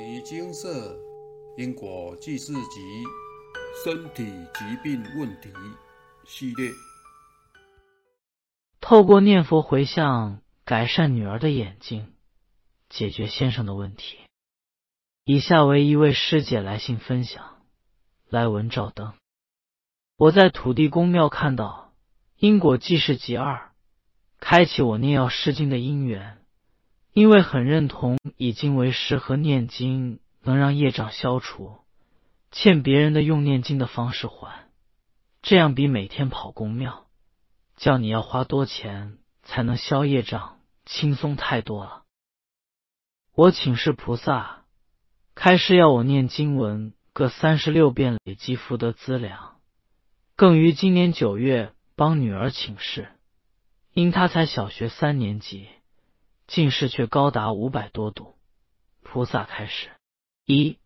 尼精舍因果记事集身体疾病问题系列，透过念佛回向改善女儿的眼睛，解决先生的问题。以下为一位师姐来信分享：来文照灯。我在土地公庙看到因果记事集二，开启我念药师经的因缘。因为很认同以经为师和念经能让业障消除，欠别人的用念经的方式还，这样比每天跑公庙叫你要花多钱才能消业障轻松太多了。我请示菩萨，开示要我念经文各三十六遍累积福德资粮，更于今年九月帮女儿请示，因她才小学三年级。近视却高达五百多度，菩萨开始：一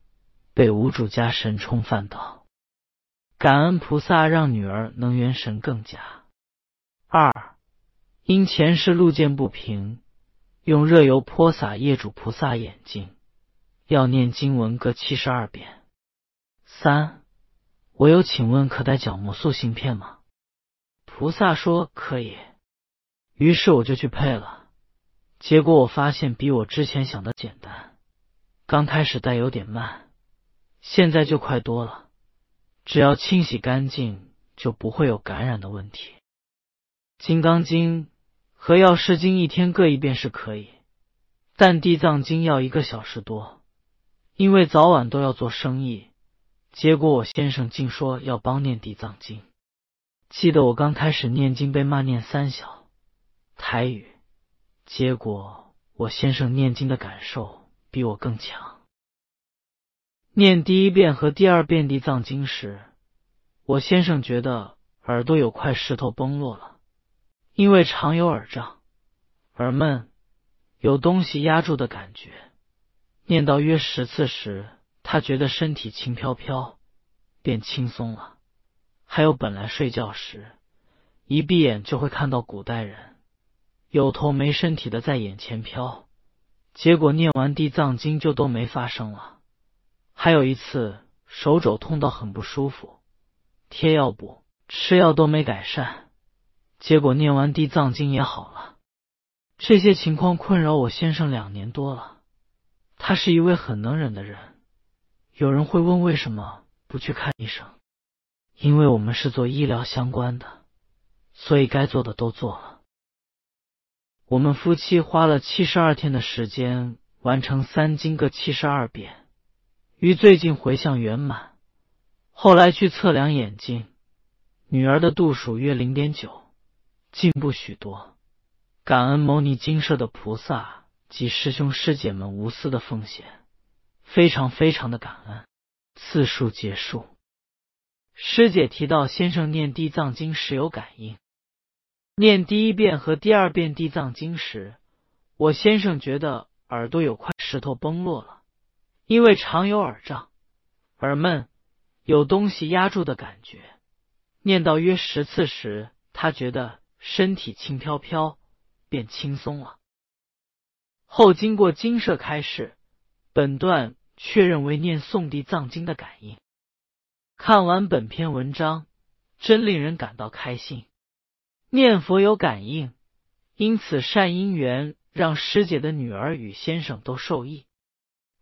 被无主家神冲犯到，感恩菩萨让女儿能元神更加；二因前世路见不平，用热油泼洒业主菩萨眼睛，要念经文各七十二遍；三我有请问可带角膜塑芯片吗？菩萨说可以，于是我就去配了。结果我发现比我之前想的简单，刚开始带有点慢，现在就快多了。只要清洗干净，就不会有感染的问题。金刚经和药师经一天各一遍是可以，但地藏经要一个小时多，因为早晚都要做生意。结果我先生竟说要帮念地藏经，记得我刚开始念经被骂念三小台语。结果，我先生念经的感受比我更强。念第一遍和第二遍地藏经时，我先生觉得耳朵有块石头崩落了，因为常有耳胀、耳闷、有东西压住的感觉。念到约十次时，他觉得身体轻飘飘，变轻松了。还有本来睡觉时，一闭眼就会看到古代人。有头没身体的在眼前飘，结果念完地藏经就都没发生了。还有一次手肘痛到很不舒服，贴药补、吃药都没改善，结果念完地藏经也好了。这些情况困扰我先生两年多了，他是一位很能忍的人。有人会问为什么不去看医生？因为我们是做医疗相关的，所以该做的都做了。我们夫妻花了七十二天的时间完成三经各七十二遍，于最近回向圆满。后来去测量眼睛，女儿的度数约零点九，进步许多。感恩牟尼金舍的菩萨及师兄师姐们无私的奉献，非常非常的感恩。次数结束，师姐提到先生念地藏经时有感应。念第一遍和第二遍地藏经时，我先生觉得耳朵有块石头崩落了，因为常有耳胀、耳闷、有东西压住的感觉。念到约十次时，他觉得身体轻飘飘，变轻松了。后经过精舍开示，本段确认为念诵地藏经的感应。看完本篇文章，真令人感到开心。念佛有感应，因此善因缘让师姐的女儿与先生都受益。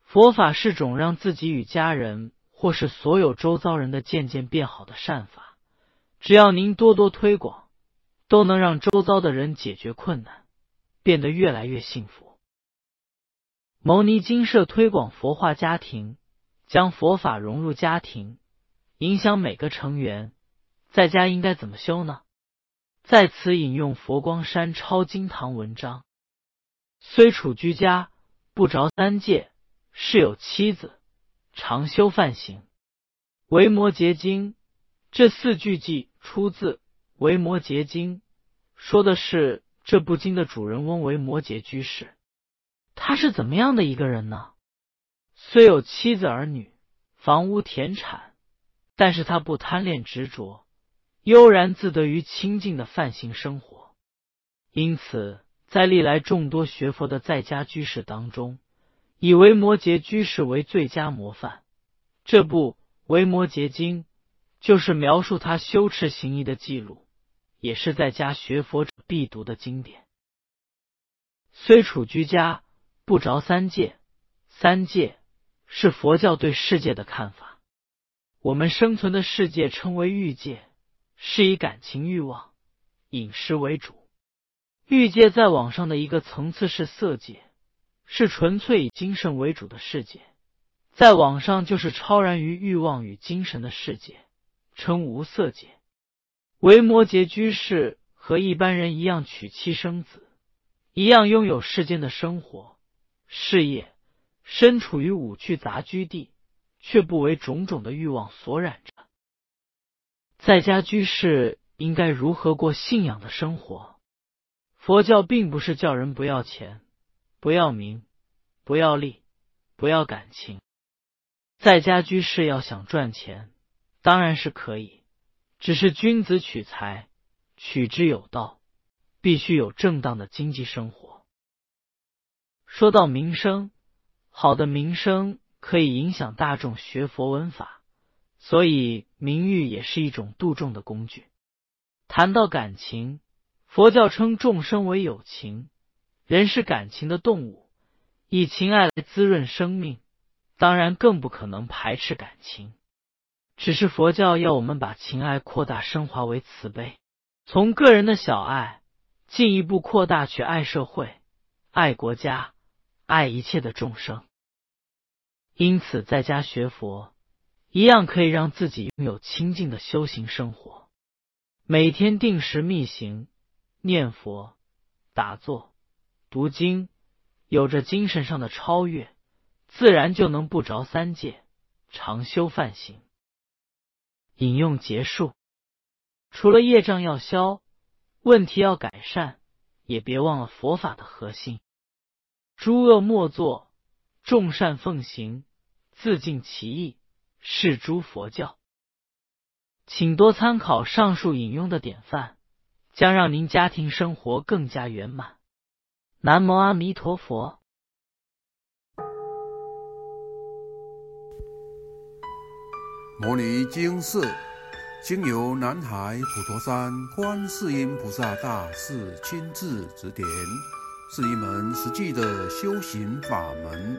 佛法是种让自己与家人或是所有周遭人的渐渐变好的善法。只要您多多推广，都能让周遭的人解决困难，变得越来越幸福。牟尼金舍推广佛化家庭，将佛法融入家庭，影响每个成员。在家应该怎么修呢？在此引用佛光山抄经堂文章：虽处居家，不着三界，是有妻子，常修梵行。维摩诘经这四句记出自维摩诘经，说的是这部经的主人翁维摩诘居士。他是怎么样的一个人呢？虽有妻子儿女、房屋田产，但是他不贪恋执着。悠然自得于清净的梵行生活，因此在历来众多学佛的在家居士当中，以维摩诘居士为最佳模范。这部《维摩诘经》就是描述他修持行义的记录，也是在家学佛者必读的经典。虽处居家，不着三界。三界是佛教对世界的看法。我们生存的世界称为欲界，是以感情欲望、饮食为主。欲界再往上的一个层次是色界，是纯粹以精神为主的世界。再往上就是超然于欲望与精神的世界，称无色界。维摩诘居士和一般人一样娶妻生子，一样拥有世间的生活、事业，身处于五趣杂居地，却不为种种的欲望所染着。在家居士应该如何过信仰的生活？佛教并不是叫人不要钱、不要名、不要利、不要感情。在家居士要想赚钱，当然是可以，只是君子取财，取之有道，必须有正当的经济生活。说到名声，好的名声可以影响大众学佛闻法，所以名誉也是一种度众的工具。谈到感情。佛教称众生为有情，人是感情的动物，以情爱来滋润生命，当然更不可能排斥感情。只是佛教要我们把情爱扩大升华为慈悲，从个人的小爱进一步扩大去爱社会、爱国家、爱一切的众生。因此，在家学佛一样可以让自己拥有清净的修行生活，每天定时密行。念佛、打坐、读经，有着精神上的超越，自然就能不着三界，常修梵行。引用结束。除了业障要消，问题要改善，也别忘了佛法的核心：诸恶莫作，众善奉行，自尽其意，是诸佛教。请多参考上述引用的典范。将让您家庭生活更加圆满。南无阿弥陀佛。摩尼经寺经由南海普陀山观世音菩萨大士亲自指点，是一门实际的修行法门，